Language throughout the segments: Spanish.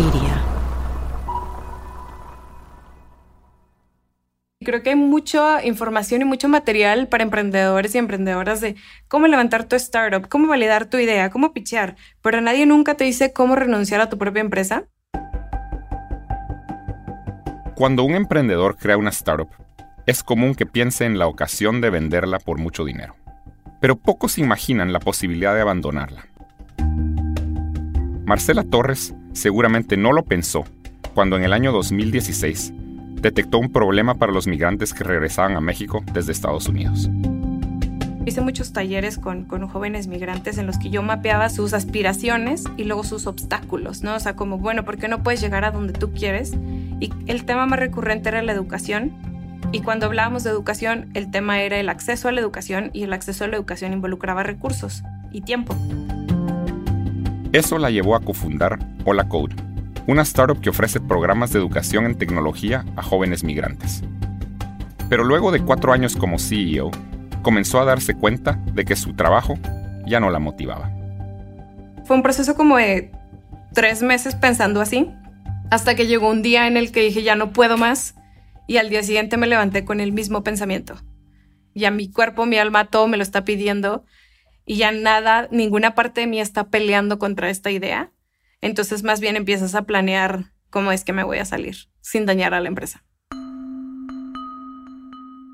Media. Creo que hay mucha información y mucho material para emprendedores y emprendedoras de cómo levantar tu startup, cómo validar tu idea, cómo pichear, pero nadie nunca te dice cómo renunciar a tu propia empresa. Cuando un emprendedor crea una startup, es común que piense en la ocasión de venderla por mucho dinero. Pero pocos imaginan la posibilidad de abandonarla. Marcela Torres seguramente no lo pensó cuando en el año 2016 detectó un problema para los migrantes que regresaban a México desde Estados Unidos. Hice muchos talleres con, con, jóvenes migrantes en los que yo mapeaba sus aspiraciones y luego sus obstáculos, ¿no? O sea, como, bueno, ¿por qué no puedes llegar a donde tú quieres? Y el tema más recurrente era la educación. Y cuando hablábamos de educación, el tema era el acceso a la educación y el acceso a la educación involucraba recursos y tiempo. Eso la llevó a cofundar Hola Code, una startup que ofrece programas de educación en tecnología a jóvenes migrantes. Pero luego de cuatro años como CEO, comenzó a darse cuenta de que su trabajo ya no la motivaba. Fue un proceso como de tres meses pensando así, hasta que llegó un día en el que dije ya no puedo más y al día siguiente me levanté con el mismo pensamiento. Ya mi cuerpo, mi alma, todo me lo está pidiendo y ya nada, ninguna parte de mí está peleando contra esta idea. Entonces más bien empiezas a planear cómo es que me voy a salir sin dañar a la empresa.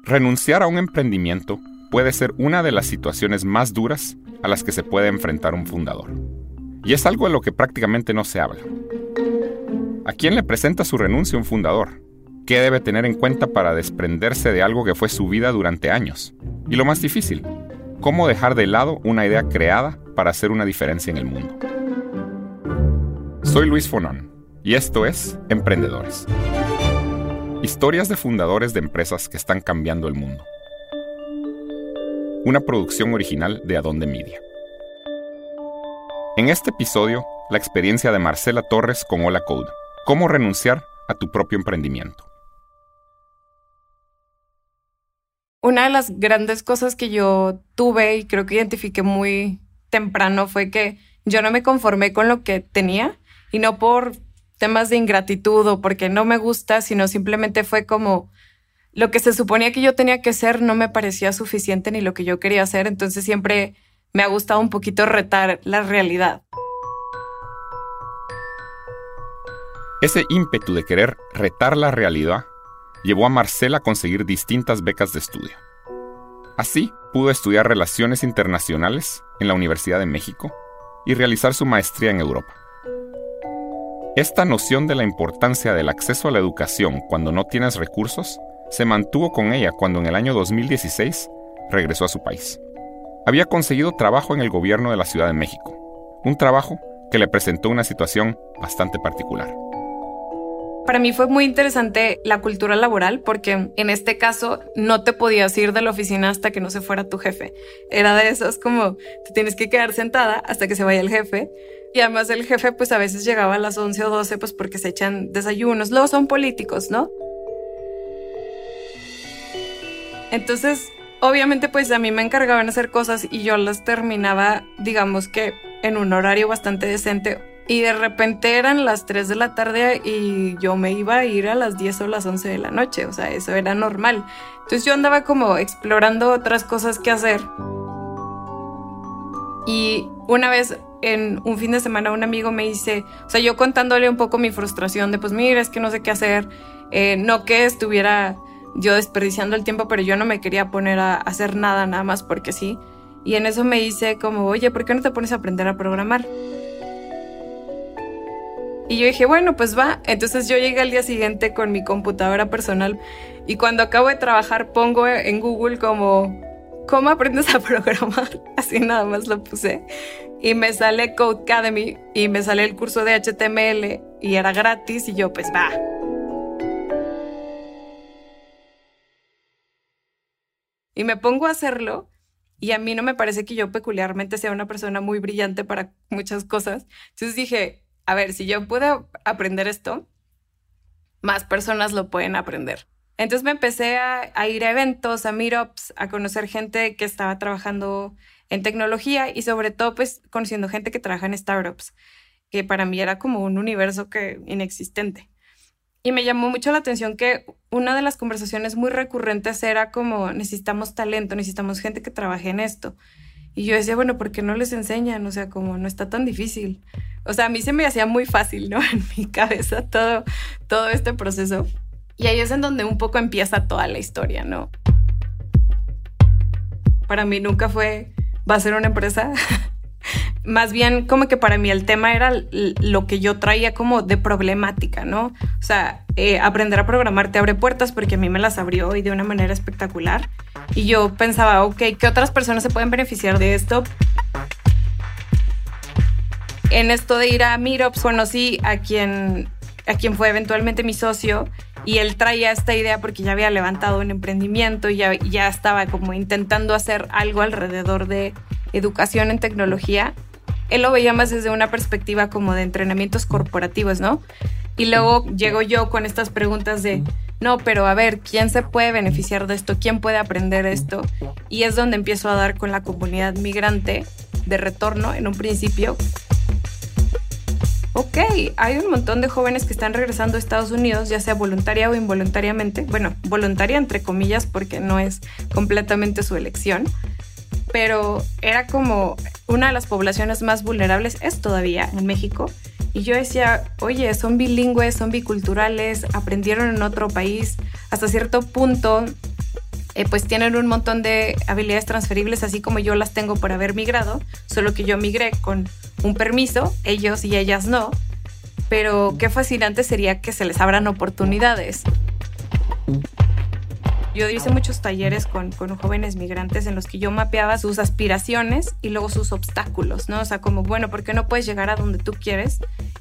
Renunciar a un emprendimiento puede ser una de las situaciones más duras a las que se puede enfrentar un fundador. Y es algo de lo que prácticamente no se habla. ¿A quién le presenta su renuncia un fundador? ¿Qué debe tener en cuenta para desprenderse de algo que fue su vida durante años? Y lo más difícil, ¿cómo dejar de lado una idea creada para hacer una diferencia en el mundo? Soy Luis Fonón y esto es Emprendedores. Historias de fundadores de empresas que están cambiando el mundo una producción original de Adonde Media. En este episodio, la experiencia de Marcela Torres con Hola Code, cómo renunciar a tu propio emprendimiento. Una de las grandes cosas que yo tuve y creo que identifiqué muy temprano fue que yo no me conformé con lo que tenía y no por temas de ingratitud o porque no me gusta, sino simplemente fue como lo que se suponía que yo tenía que ser no me parecía suficiente ni lo que yo quería hacer, entonces siempre me ha gustado un poquito retar la realidad. Ese ímpetu de querer retar la realidad llevó a Marcela a conseguir distintas becas de estudio. Así pudo estudiar relaciones internacionales en la Universidad de México y realizar su maestría en Europa. Esta noción de la importancia del acceso a la educación cuando no tienes recursos se mantuvo con ella cuando en el año 2016 regresó a su país. Había conseguido trabajo en el gobierno de la Ciudad de México, un trabajo que le presentó una situación bastante particular. Para mí fue muy interesante la cultura laboral porque en este caso no te podías ir de la oficina hasta que no se fuera tu jefe. Era de esos como te tienes que quedar sentada hasta que se vaya el jefe. Y además el jefe pues a veces llegaba a las 11 o 12 pues porque se echan desayunos. Luego son políticos, ¿no? Entonces, obviamente, pues a mí me encargaban hacer cosas y yo las terminaba, digamos que en un horario bastante decente. Y de repente eran las 3 de la tarde y yo me iba a ir a las 10 o las 11 de la noche, o sea, eso era normal. Entonces yo andaba como explorando otras cosas que hacer. Y una vez en un fin de semana un amigo me dice, o sea, yo contándole un poco mi frustración de, pues mira, es que no sé qué hacer, eh, no que estuviera yo desperdiciando el tiempo, pero yo no me quería poner a hacer nada nada más porque sí. Y en eso me dice como, oye, ¿por qué no te pones a aprender a programar? Y yo dije, bueno, pues va. Entonces yo llegué al día siguiente con mi computadora personal y cuando acabo de trabajar pongo en Google como, ¿cómo aprendes a programar? Así nada más lo puse. Y me sale Code Academy y me sale el curso de HTML y era gratis y yo pues va. Y me pongo a hacerlo y a mí no me parece que yo peculiarmente sea una persona muy brillante para muchas cosas. Entonces dije, a ver, si yo puedo aprender esto, más personas lo pueden aprender. Entonces me empecé a, ir a eventos, a meetups, a conocer gente que estaba trabajando en tecnología y sobre todo pues conociendo gente que trabaja en startups. que para mí era como un universo que inexistente. Y me llamó mucho la atención que una de las conversaciones muy recurrentes era como necesitamos talento, necesitamos gente que trabaje en esto. Y yo decía, bueno, ¿por qué no les enseñan? O sea, como no está tan difícil. O sea, a mí se me hacía muy fácil, ¿no? En mi cabeza todo, todo este proceso. Y ahí es en donde un poco empieza toda la historia, ¿no? Para mí nunca fue, va a ser una empresa, más bien como que para mí el tema era lo que yo traía como de problemática, ¿no? O sea, eh, aprender a programar te abre puertas porque a mí me las abrió y de una manera espectacular. Y yo pensaba, ok, ¿qué otras personas se pueden beneficiar de esto? En esto de ir a Meetups conocí a quien, a quien fue eventualmente mi socio y él traía esta idea porque ya había levantado un emprendimiento y ya, ya estaba como intentando hacer algo alrededor de educación en tecnología, él lo veía más desde una perspectiva como de entrenamientos corporativos, ¿no? Y luego llego yo con estas preguntas de, no, pero a ver, ¿quién se puede beneficiar de esto? ¿Quién puede aprender esto? Y es donde empiezo a dar con la comunidad migrante de retorno en un principio. Ok, hay un montón de jóvenes que están regresando a Estados Unidos, ya sea voluntaria o involuntariamente. Bueno, voluntaria entre comillas porque no es completamente su elección pero era como una de las poblaciones más vulnerables, es todavía en México. Y yo decía, oye, son bilingües, son biculturales, aprendieron en otro país, hasta cierto punto, eh, pues tienen un montón de habilidades transferibles, así como yo las tengo por haber migrado, solo que yo migré con un permiso, ellos y ellas no. Pero qué fascinante sería que se les abran oportunidades. Yo hice muchos talleres con, con, jóvenes migrantes en los que yo mapeaba sus aspiraciones y luego sus obstáculos, ¿no? O sea, como, bueno, ¿por qué no puedes llegar a donde tú quieres?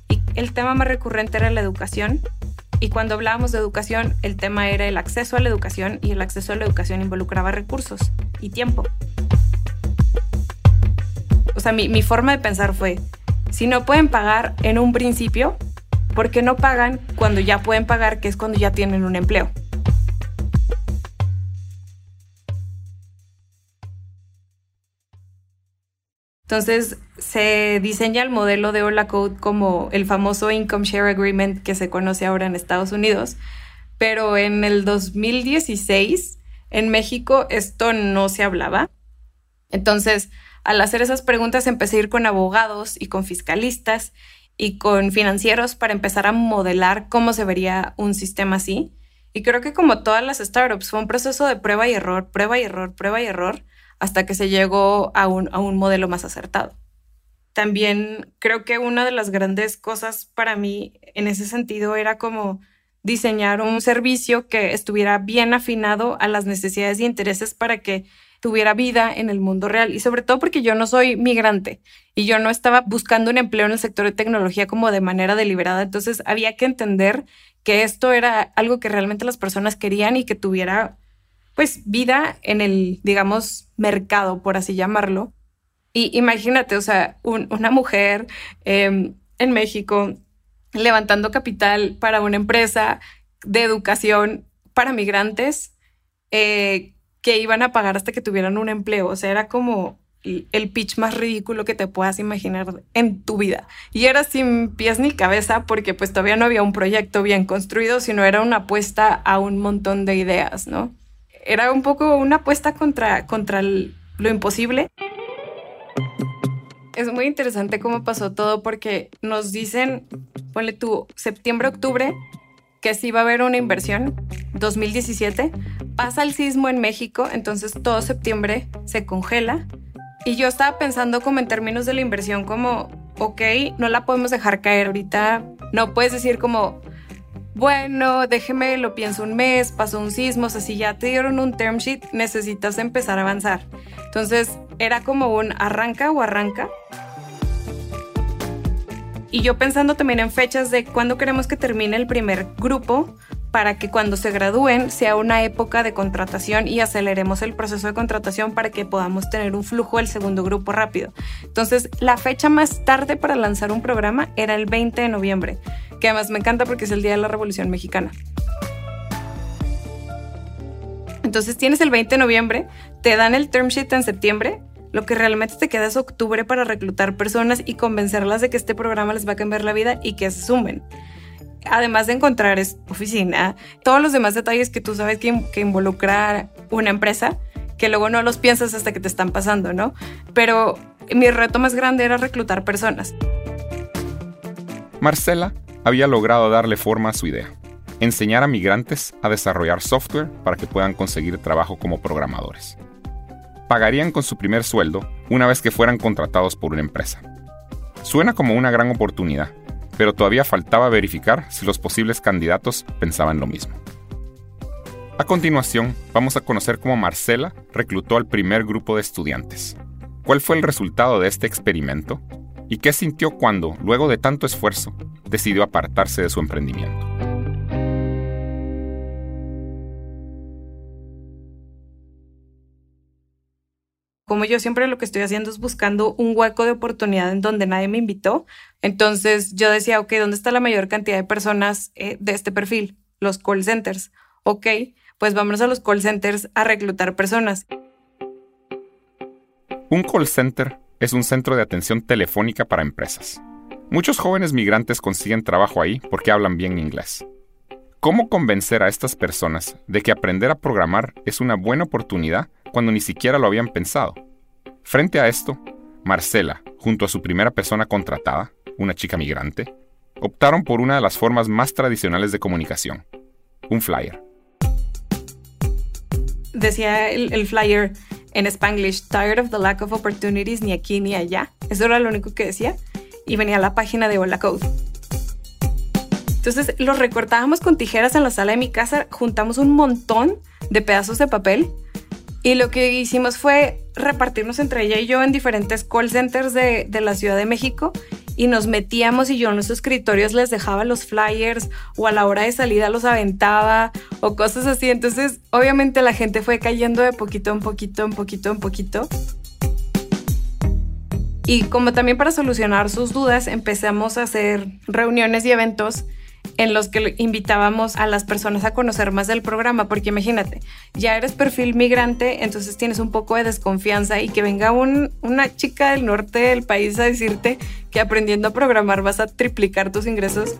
Y el tema más recurrente era la educación. Y cuando hablábamos de educación, el tema era el acceso a la educación y el acceso a la educación involucraba recursos y tiempo. O sea, mi, mi forma de pensar fue, si no pueden pagar en un principio, ¿por qué no pagan cuando ya pueden pagar, que es cuando ya tienen un empleo? Entonces se diseña el modelo de Hola Code como el famoso Income Share Agreement que se conoce ahora en Estados Unidos, pero en el 2016 en México esto no se hablaba. Entonces, al hacer esas preguntas empecé a ir con abogados y con fiscalistas y con financieros para empezar a modelar cómo se vería un sistema así. Y creo que como todas las startups fue un proceso de prueba y error, prueba y error, prueba y error hasta que se llegó a un, a un modelo más acertado. También creo que una de las grandes cosas para mí en ese sentido era como diseñar un servicio que estuviera bien afinado a las necesidades y intereses para que tuviera vida en el mundo real y sobre todo porque yo no soy migrante y yo no estaba buscando un empleo en el sector de tecnología como de manera deliberada, entonces había que entender que esto era algo que realmente las personas querían y que tuviera pues vida en el, digamos, mercado, por así llamarlo. Y imagínate, o sea, una mujer em, en México levantando capital para una empresa de educación para migrantes eh, que iban a pagar hasta que tuvieran un empleo. O sea, era como el pitch más ridículo que te puedas imaginar en tu vida. Y era sin pies ni cabeza porque pues todavía no había un proyecto bien construido, sino era una apuesta a un montón de ideas, ¿no? Era un poco una apuesta contra, contra lo imposible. Es muy interesante cómo pasó todo porque nos dicen, ponle tú, septiembre, octubre, que sí va a haber una inversión, 2017, pasa el sismo en México, entonces todo septiembre se congela. Y yo estaba pensando como en términos de la inversión, como, ok, no la podemos dejar caer ahorita, no puedes decir como, bueno, déjeme, lo pienso un mes, pasó un sismo, o sea, si ya te dieron un term sheet, necesitas empezar a avanzar. Entonces, era como un arranca o arranca. Y yo pensando también en fechas de cuándo queremos que termine el primer grupo para que cuando se gradúen sea una época de contratación y aceleremos el proceso de contratación para que podamos tener un flujo del segundo grupo rápido. Entonces, la fecha más tarde para lanzar un programa era el 20 de noviembre que además me encanta porque es el día de la Revolución Mexicana. Entonces tienes el 20 de noviembre, te dan el term sheet en septiembre, lo que realmente te queda es octubre para reclutar personas y convencerlas de que este programa les va a cambiar la vida y que se sumen. Además de encontrar oficina, todos los demás detalles que tú sabes que, que involucra una empresa, que luego no los piensas hasta que te están pasando, ¿no? Pero mi reto más grande era reclutar personas. Marcela había logrado darle forma a su idea, enseñar a migrantes a desarrollar software para que puedan conseguir trabajo como programadores. Pagarían con su primer sueldo una vez que fueran contratados por una empresa. Suena como una gran oportunidad, pero todavía faltaba verificar si los posibles candidatos pensaban lo mismo. A continuación, vamos a conocer cómo Marcela reclutó al primer grupo de estudiantes. ¿Cuál fue el resultado de este experimento? ¿Y qué sintió cuando, luego de tanto esfuerzo, decidió apartarse de su emprendimiento? como yo siempre lo que estoy haciendo es buscando un hueco de oportunidad en donde nadie me invitó. Entonces yo decía, ok, ¿dónde está la mayor cantidad de personas eh, de este perfil? Los call centers. Ok, pues vámonos a los call centers a reclutar personas. Un call center es un centro de atención telefónica para empresas. Muchos jóvenes migrantes consiguen trabajo ahí porque hablan bien inglés. ¿Cómo convencer a estas personas de que aprender a programar es una buena oportunidad cuando ni siquiera lo habían pensado? Frente a esto, Marcela, junto a su primera persona contratada, una chica migrante, optaron por una de las formas más tradicionales de comunicación, un flyer decía el, flyer en Spanglish, tired of the lack of opportunities ni aquí ni allá. Eso era lo único que decía. Y venía a la página de Hola Code. Entonces los recortábamos con tijeras en la sala de mi casa, juntamos un montón de pedazos de papel y lo que hicimos fue repartirnos entre ella y yo en diferentes call centers de, de la Ciudad de México y nos metíamos y yo en los escritorios les dejaba los flyers o a la hora de salida los aventaba o cosas así. Entonces, obviamente la gente fue cayendo de poquito en poquito, en poquito, en poquito. Y como también para solucionar sus dudas, empezamos a hacer reuniones y eventos en los que invitábamos a las personas a conocer más del programa, porque imagínate, ya eres perfil migrante, entonces tienes un poco de desconfianza y que venga una chica del norte del país a decirte que aprendiendo a programar vas a triplicar tus ingresos.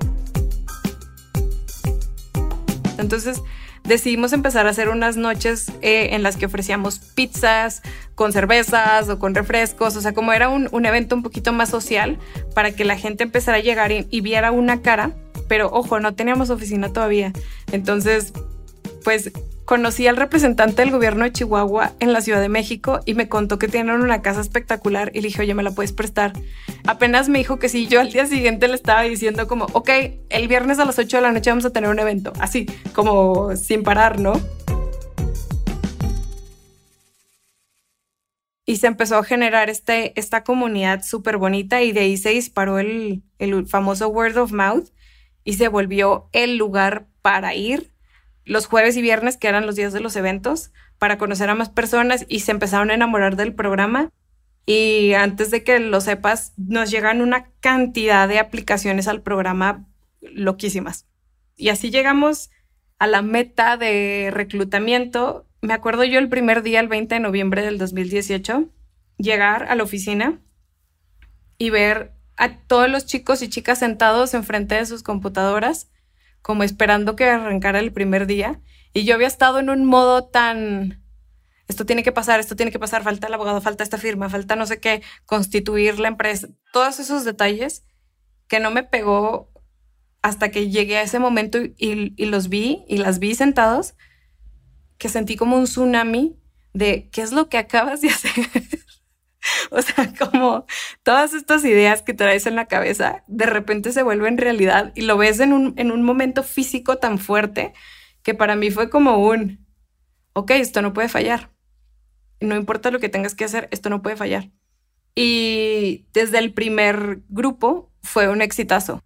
Entonces, decidimos empezar a hacer unas noches eh, en las que ofrecíamos pizzas con cervezas o con refrescos, o sea, como era un, evento un poquito más social para que la gente empezara a llegar y viera una cara pero ojo, no teníamos oficina todavía. Entonces, pues conocí al representante del gobierno de Chihuahua en la Ciudad de México y me contó que tienen una casa espectacular y le dije, oye, ¿me la puedes prestar? Apenas me dijo que sí, yo al día siguiente le estaba diciendo como, ok, el viernes a las 8 de la noche vamos a tener un evento, así, como sin parar, ¿no? Y se empezó a generar este, esta comunidad súper bonita y de ahí se disparó el, el famoso word of mouth y se volvió el lugar para ir los jueves y viernes, que eran los días de los eventos, para conocer a más personas y se empezaron a enamorar del programa. Y antes de que lo sepas, nos llegan una cantidad de aplicaciones al programa loquísimas. Y así llegamos a la meta de reclutamiento. Me acuerdo yo el primer día, el 20 de noviembre del 2018, llegar a la oficina y ver a todos los chicos y chicas sentados enfrente de sus computadoras, como esperando que arrancara el primer día. Y yo había estado en un modo tan, esto tiene que pasar, esto tiene que pasar, falta el abogado, falta esta firma, falta no sé qué, constituir la empresa, todos esos detalles que no me pegó hasta que llegué a ese momento y, y los vi y las vi sentados, que sentí como un tsunami de qué es lo que acabas de hacer. O sea, como todas estas ideas que traes en la cabeza de repente se vuelven realidad y lo ves en un, en un momento físico tan fuerte que para mí fue como un, ok, esto no puede fallar. No importa lo que tengas que hacer, esto no puede fallar. Y desde el primer grupo fue un exitazo.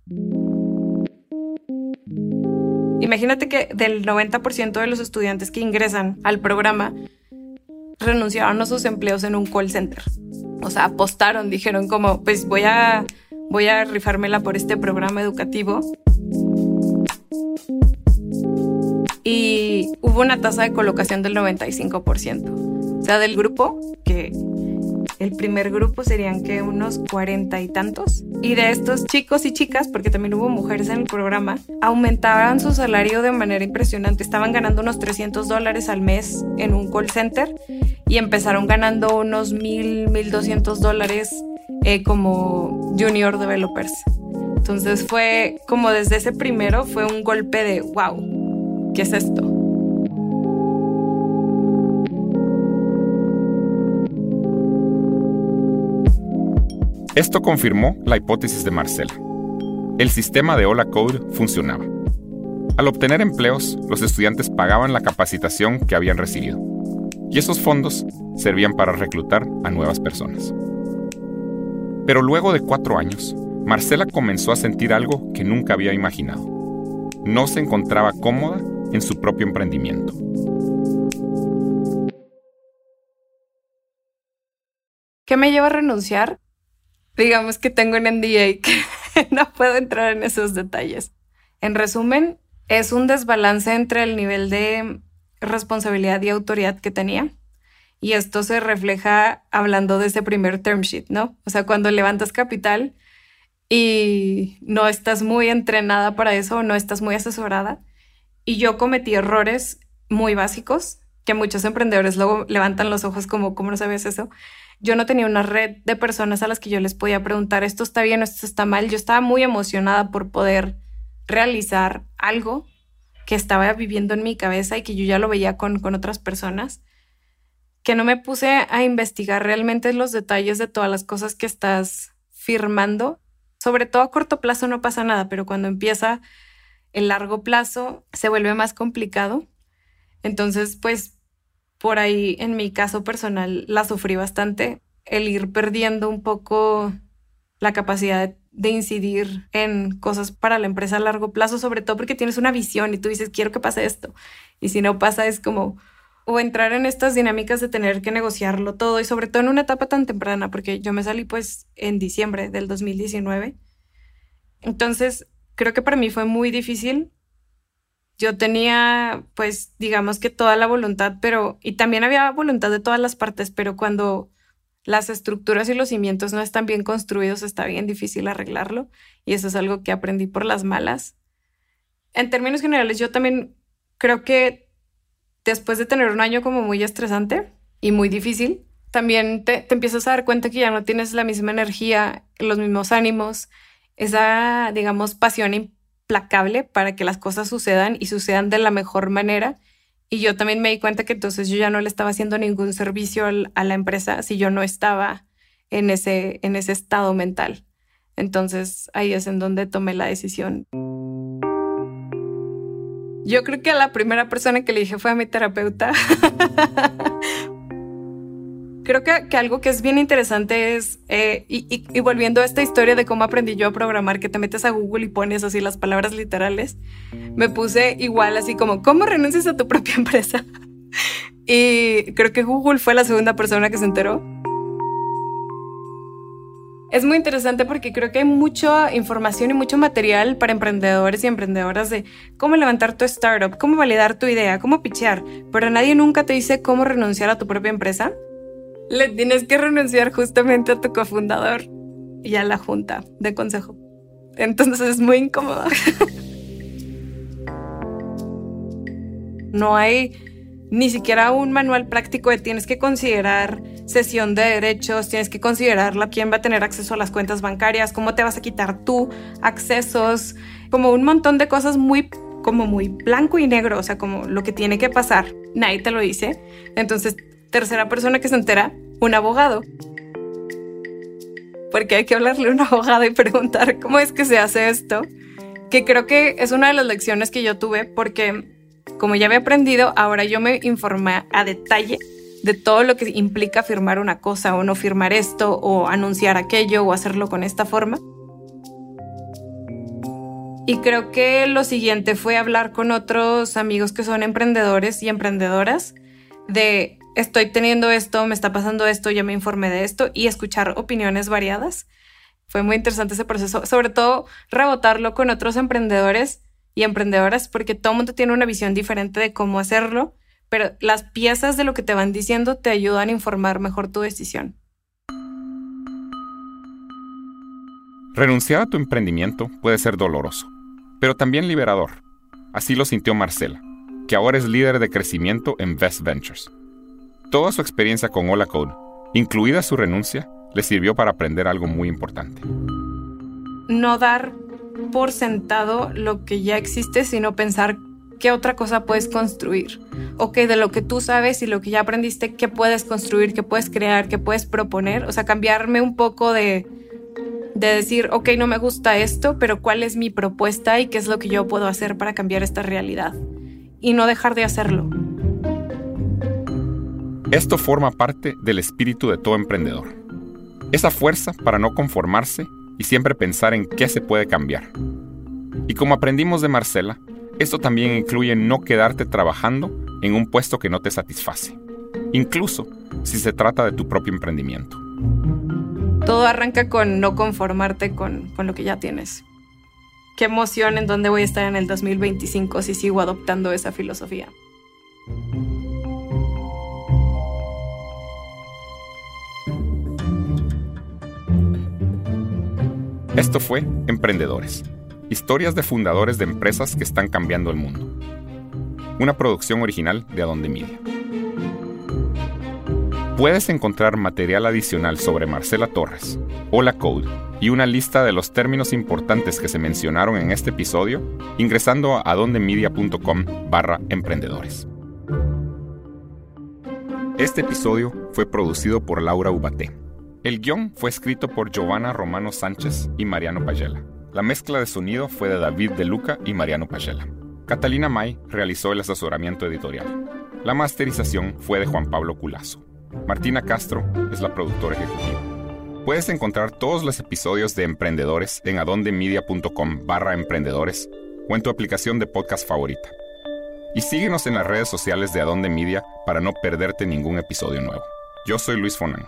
Imagínate que del 90% de los estudiantes que ingresan al programa renunciaron a sus empleos en un call center o sea, apostaron, dijeron como, pues voy a, voy a rifármela por este programa educativo. Y hubo una tasa de colocación del 95%. O sea, del grupo que el primer grupo serían que unos cuarenta y tantos. Y de estos chicos y chicas, porque también hubo mujeres en el programa, aumentaban su salario de manera impresionante. Estaban ganando unos 300 dólares al mes en un call center y empezaron ganando unos mil, mil doscientos dólares eh, como junior developers. Entonces fue como desde ese primero fue un golpe de wow, ¿qué es esto? Esto confirmó la hipótesis de Marcela. El sistema de Hola Code funcionaba. Al obtener empleos, los estudiantes pagaban la capacitación que habían recibido. Y esos fondos servían para reclutar a nuevas personas. Pero luego de cuatro años, Marcela comenzó a sentir algo que nunca había imaginado. No se encontraba cómoda en su propio emprendimiento. ¿Qué me lleva a renunciar? Digamos que tengo un NDA y que no puedo entrar en esos detalles. En resumen, es un desbalance entre el nivel de responsabilidad y autoridad que tenía. Y esto se refleja hablando de ese primer term sheet, ¿no? O sea, cuando levantas capital y no estás muy entrenada para eso, no estás muy asesorada. Y yo cometí errores muy básicos que muchos emprendedores luego levantan los ojos como, ¿cómo no sabes eso? Yo no tenía una red de personas a las que yo les podía preguntar, esto está bien, esto está mal. Yo estaba muy emocionada por poder realizar algo que estaba viviendo en mi cabeza y que yo ya lo veía con, con otras personas, que no me puse a investigar realmente los detalles de todas las cosas que estás firmando. Sobre todo a corto plazo no pasa nada, pero cuando empieza el largo plazo se vuelve más complicado. Entonces, pues por ahí en mi caso personal la sufrí bastante, el ir perdiendo un poco la capacidad de incidir en cosas para la empresa a largo plazo, sobre todo porque tienes una visión y tú dices, quiero que pase esto. Y si no pasa, es como, o entrar en estas dinámicas de tener que negociarlo todo y sobre todo en una etapa tan temprana, porque yo me salí pues en diciembre del 2019. Entonces, creo que para mí fue muy difícil. Yo tenía pues digamos que toda la voluntad, pero y también había voluntad de todas las partes, pero cuando las estructuras y los cimientos no están bien construidos, está bien difícil arreglarlo. Y eso es algo que aprendí por las malas. En términos generales, yo también creo que después de tener un año como muy estresante y muy difícil, también te, te empiezas a dar cuenta que ya no tienes la misma energía, los mismos ánimos, esa, digamos, pasión implacable para que las cosas sucedan y sucedan de la mejor manera y yo también me di cuenta que entonces yo ya no le estaba haciendo ningún servicio a la empresa si yo no estaba en ese, en ese estado mental. Entonces ahí es en donde tomé la decisión. Yo creo que la primera persona que le dije fue a mi terapeuta, creo que, algo que es bien interesante es, eh, y, volviendo a esta historia de cómo aprendí yo a programar, que te metes a Google y pones así las palabras literales, me puse igual así como, ¿cómo renuncias a tu propia empresa? y creo que Google fue la segunda persona que se enteró. Es muy interesante porque creo que hay mucha información y mucho material para emprendedores y emprendedoras de cómo levantar tu startup, cómo validar tu idea, cómo pitchear, pero nadie nunca te dice cómo renunciar a tu propia empresa le tienes que renunciar justamente a tu cofundador y a la junta de consejo. Entonces es muy incómodo. no hay ni siquiera un manual práctico de tienes que considerar sesión de derechos, tienes que considerar quién va a tener acceso a las cuentas bancarias, cómo te vas a quitar tú accesos, como un montón de cosas muy como muy blanco y negro, o sea, como lo que tiene que pasar. Nadie te lo dice. Entonces tercera persona que se entera, un abogado. Porque hay que hablarle a un abogado y preguntar cómo es que se hace esto. Que creo que es una de las lecciones que yo tuve porque como ya había aprendido, ahora yo me informé a detalle de todo lo que implica firmar una cosa o no firmar esto o anunciar aquello o hacerlo con esta forma. Y creo que lo siguiente fue hablar con otros amigos que son emprendedores y emprendedoras de estoy teniendo esto, me está pasando esto, ya me informé de esto y escuchar opiniones variadas. Fue muy interesante ese proceso, sobre todo rebotarlo con otros emprendedores y emprendedoras, porque todo el mundo tiene una visión diferente de cómo hacerlo, pero las piezas de lo que te van diciendo te ayudan a informar mejor tu decisión. Renunciar a tu emprendimiento puede ser doloroso, pero también liberador. Así lo sintió Marcela, que ahora es líder de crecimiento en Best Ventures. Toda su experiencia con Hola Code, incluida su renuncia, le sirvió para aprender algo muy importante. No dar por sentado lo que ya existe, sino pensar qué otra cosa puedes construir. Ok, de lo que tú sabes y lo que ya aprendiste, qué puedes construir, qué puedes crear, qué puedes proponer. O sea, cambiarme un poco de, de decir, ok, no me gusta esto, pero cuál es mi propuesta y qué es lo que yo puedo hacer para cambiar esta realidad. Y no dejar de hacerlo. Esto forma parte del espíritu de todo emprendedor. Esa fuerza para no conformarse y siempre pensar en qué se puede cambiar. Y como aprendimos de Marcela, esto también incluye no quedarte trabajando en un puesto que no te satisface, incluso si se trata de tu propio emprendimiento. Todo arranca con no conformarte con, con lo que ya tienes. Qué emoción en dónde voy a estar en el 2025 si sigo adoptando esa filosofía. Esto fue Emprendedores, historias de fundadores de empresas que están cambiando el mundo. Una producción original de Adonde Media. Puedes encontrar material adicional sobre Marcela Torres, Hola Code y una lista de los términos importantes que se mencionaron en este episodio ingresando a adondemedia.com barra emprendedores. Este episodio fue producido por Laura Ubaté. El guion fue escrito por Giovanna Romano Sánchez y Mariano Pagela. La mezcla de sonido fue de David De Luca y Mariano Pagela. Catalina May realizó el asesoramiento editorial. La masterización fue de Juan Pablo Culazo. Martina Castro es la productora ejecutiva. Puedes encontrar todos los episodios de Emprendedores en adondemedia.com barra emprendedores o en tu aplicación de podcast favorita. Y síguenos en las redes sociales de Adonde Media para no perderte ningún episodio nuevo. Yo soy Luis Fonan.